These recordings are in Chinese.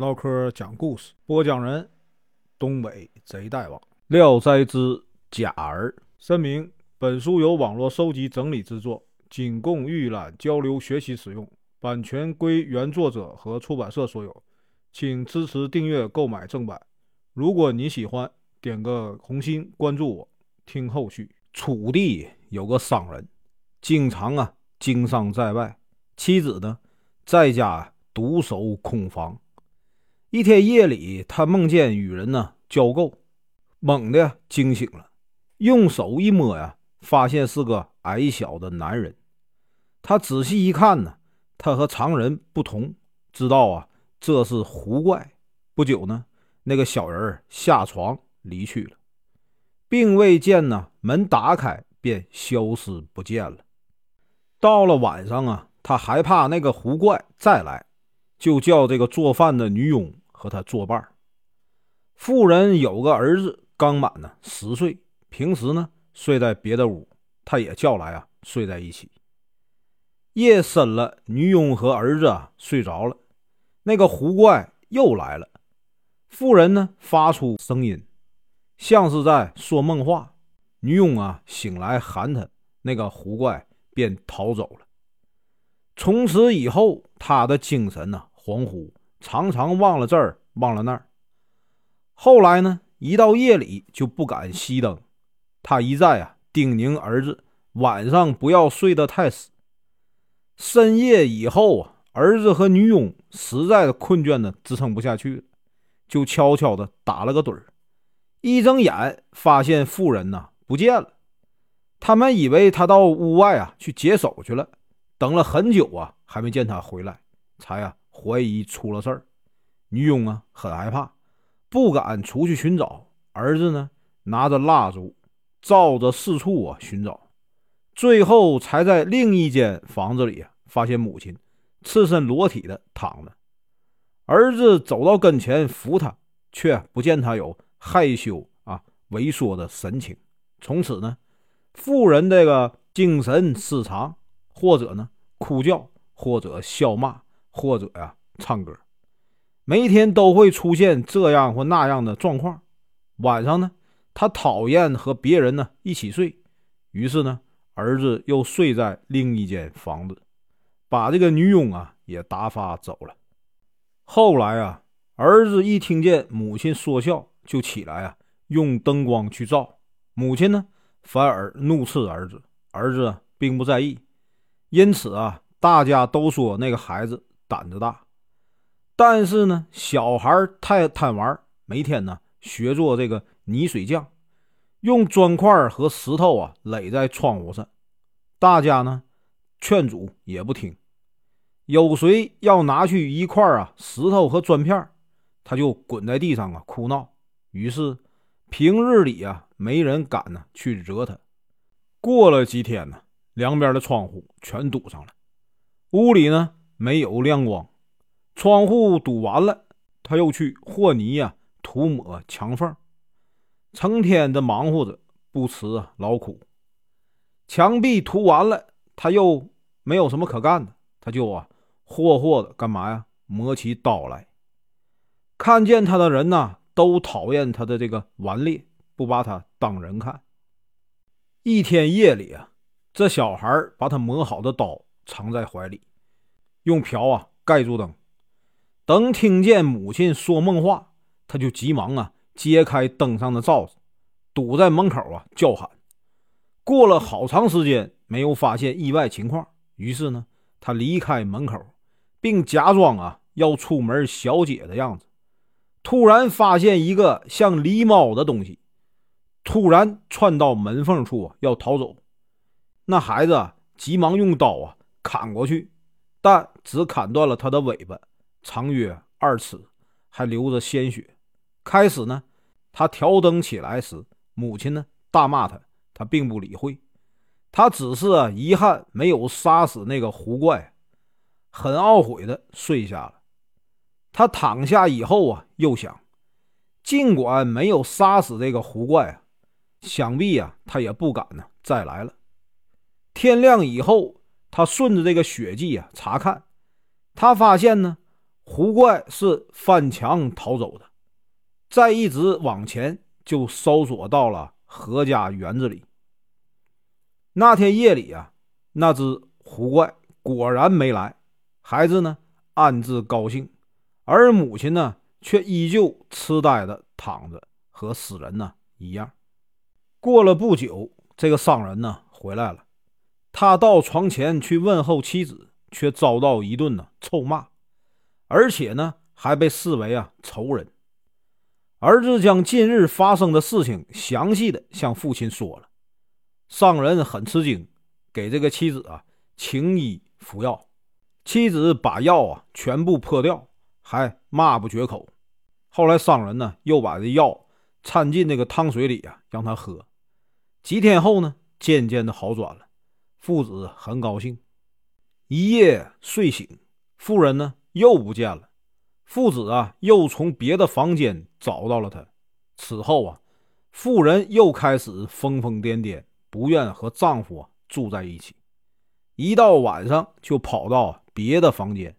唠嗑讲故事，播讲人：东北贼大王《聊斋之假儿》。声明：本书由网络收集整理制作，仅供预览、交流、学习使用，版权归原作者和出版社所有，请支持订阅、购买正版。如果你喜欢，点个红心，关注我，听后续。楚地有个商人，经常啊经商在外，妻子呢在家独守空房。一天夜里，他梦见与人呢交媾，猛地惊醒了，用手一摸呀，发现是个矮小的男人。他仔细一看呢，他和常人不同，知道啊这是狐怪。不久呢，那个小人下床离去了，并未见呢门打开，便消失不见了。到了晚上啊，他害怕那个狐怪再来，就叫这个做饭的女佣。和他作伴。妇人有个儿子，刚满呢十岁，平时呢睡在别的屋，他也叫来啊睡在一起。夜深了，女佣和儿子啊睡着了，那个狐怪又来了。妇人呢发出声音，像是在说梦话。女佣啊醒来喊他，那个狐怪便逃走了。从此以后，他的精神呢恍惚。常常忘了这儿，忘了那儿。后来呢，一到夜里就不敢熄灯。他一再啊叮咛儿子，晚上不要睡得太死。深夜以后啊，儿子和女佣实在困倦的支撑不下去了，就悄悄的打了个盹儿。一睁眼，发现妇人呢不见了。他们以为他到屋外啊去解手去了，等了很久啊，还没见他回来，才啊。怀疑出了事儿，女佣啊很害怕，不敢出去寻找。儿子呢拿着蜡烛，照着四处啊寻找，最后才在另一间房子里啊发现母亲赤身裸体的躺着。儿子走到跟前扶她，却不见她有害羞啊萎缩的神情。从此呢，妇人这个精神失常，或者呢哭叫，或者笑骂。或者呀，唱歌，每天都会出现这样或那样的状况。晚上呢，他讨厌和别人呢一起睡，于是呢，儿子又睡在另一间房子，把这个女佣啊也打发走了。后来啊，儿子一听见母亲说笑，就起来啊，用灯光去照。母亲呢，反而怒斥儿子，儿子并不在意。因此啊，大家都说那个孩子。胆子大，但是呢，小孩太贪玩，每天呢学做这个泥水匠，用砖块和石头啊垒在窗户上。大家呢劝阻也不听，有谁要拿去一块啊石头和砖片，他就滚在地上啊哭闹。于是平日里啊没人敢呢去惹他。过了几天呢，两边的窗户全堵上了，屋里呢。没有亮光，窗户堵完了，他又去和泥呀涂抹墙缝，成天的忙活着，不辞劳苦。墙壁涂完了，他又没有什么可干的，他就啊霍霍的干嘛呀？磨起刀来。看见他的人呐，都讨厌他的这个顽劣，不把他当人看。一天夜里啊，这小孩把他磨好的刀藏在怀里。用瓢啊盖住灯，等听见母亲说梦话，他就急忙啊揭开灯上的罩子，堵在门口啊叫喊。过了好长时间没有发现意外情况，于是呢他离开门口，并假装啊要出门小姐的样子。突然发现一个像狸猫的东西，突然窜到门缝处啊要逃走。那孩子急忙用刀啊砍过去。但只砍断了他的尾巴，长约二尺，还流着鲜血。开始呢，他调灯起来时，母亲呢大骂他，他并不理会，他只是啊遗憾没有杀死那个狐怪，很懊悔的睡下了。他躺下以后啊，又想，尽管没有杀死这个狐怪啊，想必啊他也不敢呢再来了。天亮以后。他顺着这个血迹啊查看，他发现呢，狐怪是翻墙逃走的。再一直往前，就搜索到了何家园子里。那天夜里啊，那只狐怪果然没来，孩子呢暗自高兴，而母亲呢却依旧痴呆的躺着，和死人呢一样。过了不久，这个商人呢回来了，他到床前去问候妻子，却遭到一顿呢臭骂，而且呢还被视为啊仇人。儿子将近日发生的事情详细的向父亲说了，商人很吃惊，给这个妻子啊请医服药。妻子把药啊全部泼掉，还骂不绝口。后来商人呢又把这药掺进那个汤水里啊让他喝。几天后呢渐渐的好转了，父子很高兴。一夜睡醒，妇人呢又不见了。父子啊，又从别的房间找到了他。此后啊，妇人又开始疯疯癫癫，不愿和丈夫住在一起。一到晚上就跑到别的房间，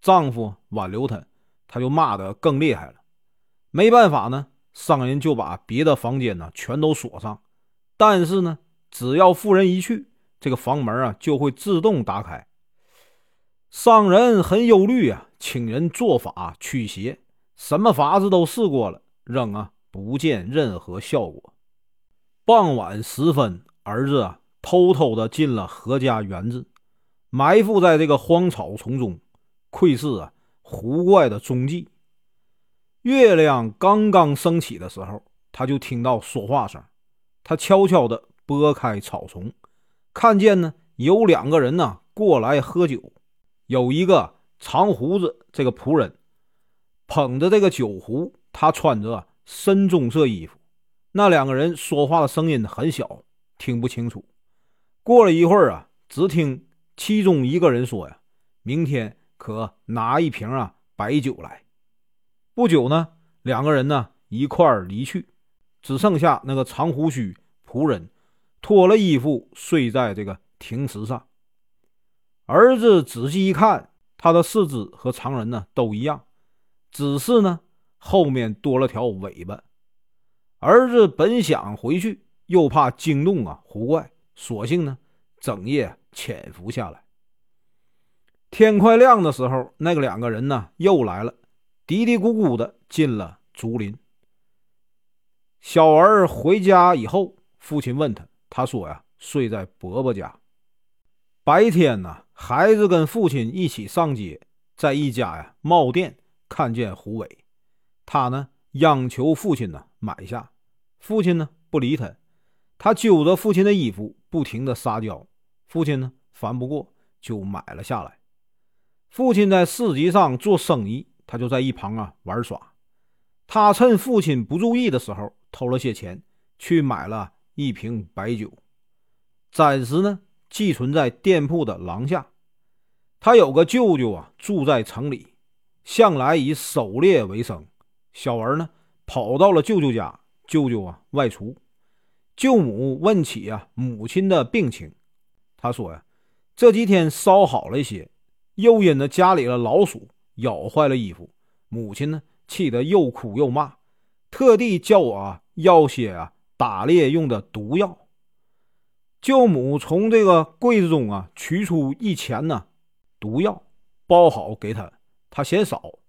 丈夫挽留她，她就骂得更厉害了。没办法呢，商人就把别的房间呢全都锁上。但是呢，只要妇人一去，这个房门啊就会自动打开。商人很忧虑啊，请人做法驱邪，什么法子都试过了，仍啊不见任何效果。傍晚时分，儿子啊偷偷的进了何家园子，埋伏在这个荒草丛中，窥视啊狐怪的踪迹。月亮刚刚升起的时候，他就听到说话声，他悄悄的拨开草丛，看见呢有两个人呢过来喝酒。有一个长胡子这个仆人捧着这个酒壶，他穿着深棕色衣服。那两个人说话的声音很小，听不清楚。过了一会儿啊，只听其中一个人说：“呀，明天可拿一瓶啊白酒来。”不久呢，两个人呢一块儿离去，只剩下那个长胡须仆人脱了衣服睡在这个亭石上。儿子仔细一看，他的四肢和常人呢都一样，只是呢后面多了条尾巴。儿子本想回去，又怕惊动啊狐怪，索性呢整夜潜伏下来。天快亮的时候，那个两个人呢又来了，嘀嘀咕咕的进了竹林。小儿回家以后，父亲问他，他说呀睡在伯伯家。白天呢。孩子跟父亲一起上街，在一家呀帽店看见狐尾，他呢央求父亲呢买下，父亲呢不理他，他揪着父亲的衣服不停的撒娇，父亲呢烦不过就买了下来。父亲在市集上做生意，他就在一旁啊玩耍。他趁父亲不注意的时候偷了些钱，去买了一瓶白酒，暂时呢寄存在店铺的廊下。他有个舅舅啊，住在城里，向来以狩猎为生。小儿呢，跑到了舅舅家，舅舅啊外出。舅母问起啊母亲的病情，他说呀，这几天稍好了一些，又因着家里的老鼠咬坏了衣服，母亲呢气得又哭又骂，特地叫我啊要些啊打猎用的毒药。舅母从这个柜子中啊取出一钱呢。毒药包好给他，他嫌少。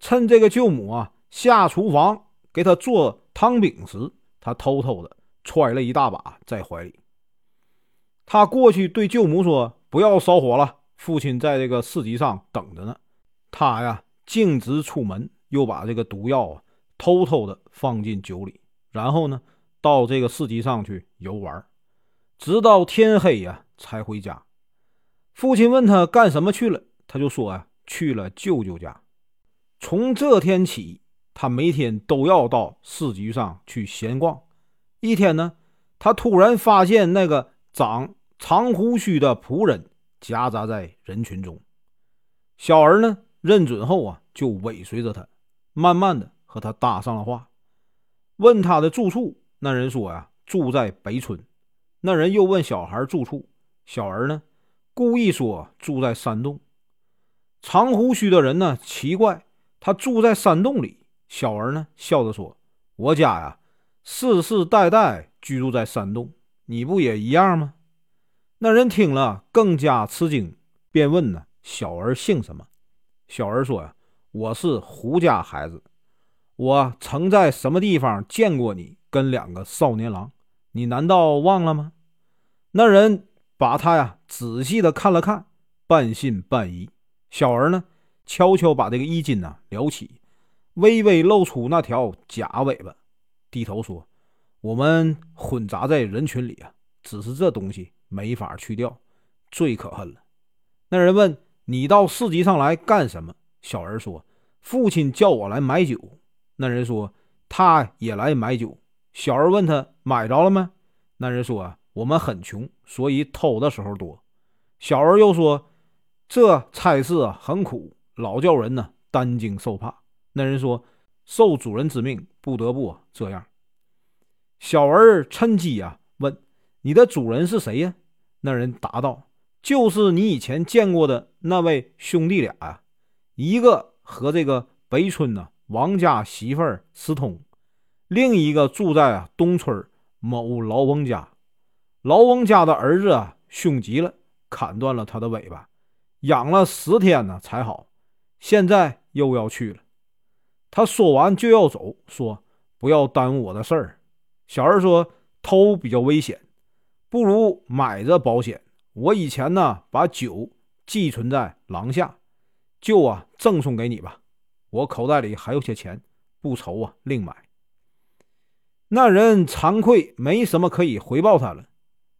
趁这个舅母啊下厨房给他做汤饼时，他偷偷的揣了一大把在怀里。他过去对舅母说：“不要烧火了，父亲在这个市集上等着呢。”他呀径直出门，又把这个毒药啊偷偷的放进酒里，然后呢到这个市集上去游玩，直到天黑呀才回家。父亲问他干什么去了，他就说啊，去了舅舅家。从这天起，他每天都要到市集上去闲逛。一天呢，他突然发现那个长长胡须的仆人夹杂在人群中。小儿呢认准后啊，就尾随着他，慢慢的和他搭上了话，问他的住处。那人说呀，住在北村。那人又问小孩住处，小儿呢？故意说住在山洞。长胡须的人呢，奇怪，他住在山洞里。小儿呢，笑着说：“我家呀，世世代代居住在山洞，你不也一样吗？”那人听了更加吃惊，便问呢：“小儿姓什么？”小儿说：“呀，我是胡家孩子，我曾在什么地方见过你跟两个少年郎？你难道忘了吗？”那人把他呀仔细的看了看，半信半疑。小儿呢，悄悄把这个衣襟呢撩起，微微露出那条假尾巴，低头说：“我们混杂在人群里啊，只是这东西没法去掉，最可恨了。”那人问：“你到市集上来干什么？”小儿说：“父亲叫我来买酒。”那人说：“他也来买酒。”小儿问他：“买着了吗？”那人说：“我们很穷，所以偷的时候多。”小儿又说。这差事啊很苦，老叫人呢担惊受怕。那人说：“受主人之命，不得不这样。”小儿趁机啊问：“你的主人是谁呀？”那人答道：“就是你以前见过的那位兄弟俩呀，一个和这个北村呢王家媳妇儿私通，另一个住在啊东村某老翁家。老翁家的儿子啊凶极了，砍断了他的尾巴。”养了十天呢才好，现在又要去了。他说完就要走，说：“不要耽误我的事儿。”小二说：“偷比较危险，不如买着保险。我以前呢把酒寄存在廊下，就啊赠送给你吧。我口袋里还有些钱，不愁啊另买。”那人惭愧，没什么可以回报他了。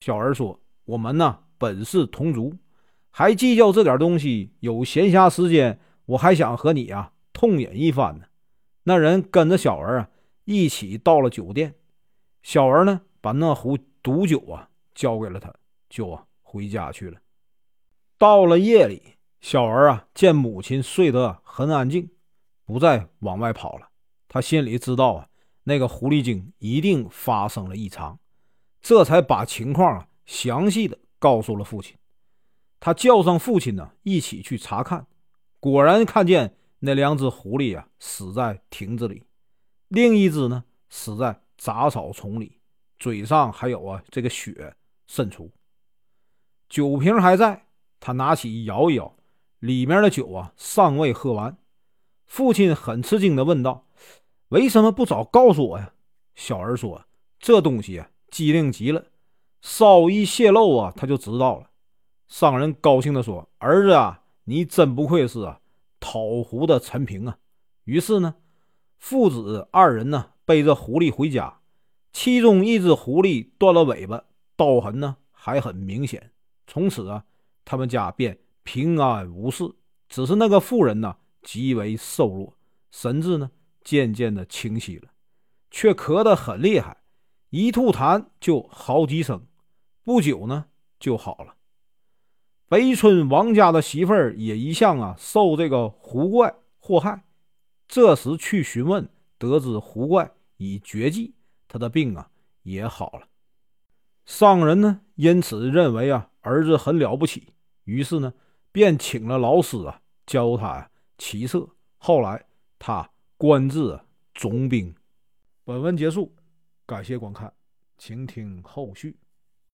小儿说：“我们呢本是同族。”还计较这点东西？有闲暇时间，我还想和你啊痛饮一番呢。那人跟着小儿啊一起到了酒店，小儿呢把那壶毒酒啊交给了他，就啊回家去了。到了夜里，小儿啊见母亲睡得很安静，不再往外跑了。他心里知道啊那个狐狸精一定发生了异常，这才把情况啊详细的告诉了父亲。他叫上父亲呢，一起去查看。果然看见那两只狐狸啊，死在亭子里；另一只呢，死在杂草丛里，嘴上还有啊这个血渗出。酒瓶还在，他拿起摇一摇，里面的酒啊尚未喝完。父亲很吃惊的问道：“为什么不早告诉我呀？”小儿说：“这东西啊，机灵极了，稍一泄露啊，他就知道了。”商人高兴地说：“儿子啊，你真不愧是啊讨狐的陈平啊！”于是呢，父子二人呢背着狐狸回家，其中一只狐狸断了尾巴，刀痕呢还很明显。从此啊，他们家便平安无事。只是那个妇人呢极为瘦弱，神志呢渐渐的清晰了，却咳得很厉害，一吐痰就好几声，不久呢就好了。北村王家的媳妇儿也一向啊受这个狐怪祸害，这时去询问，得知狐怪已绝迹，他的病啊也好了。商人呢因此认为啊儿子很了不起，于是呢便请了老师啊教他骑射。后来他官至总兵。本文结束，感谢观看，请听后续。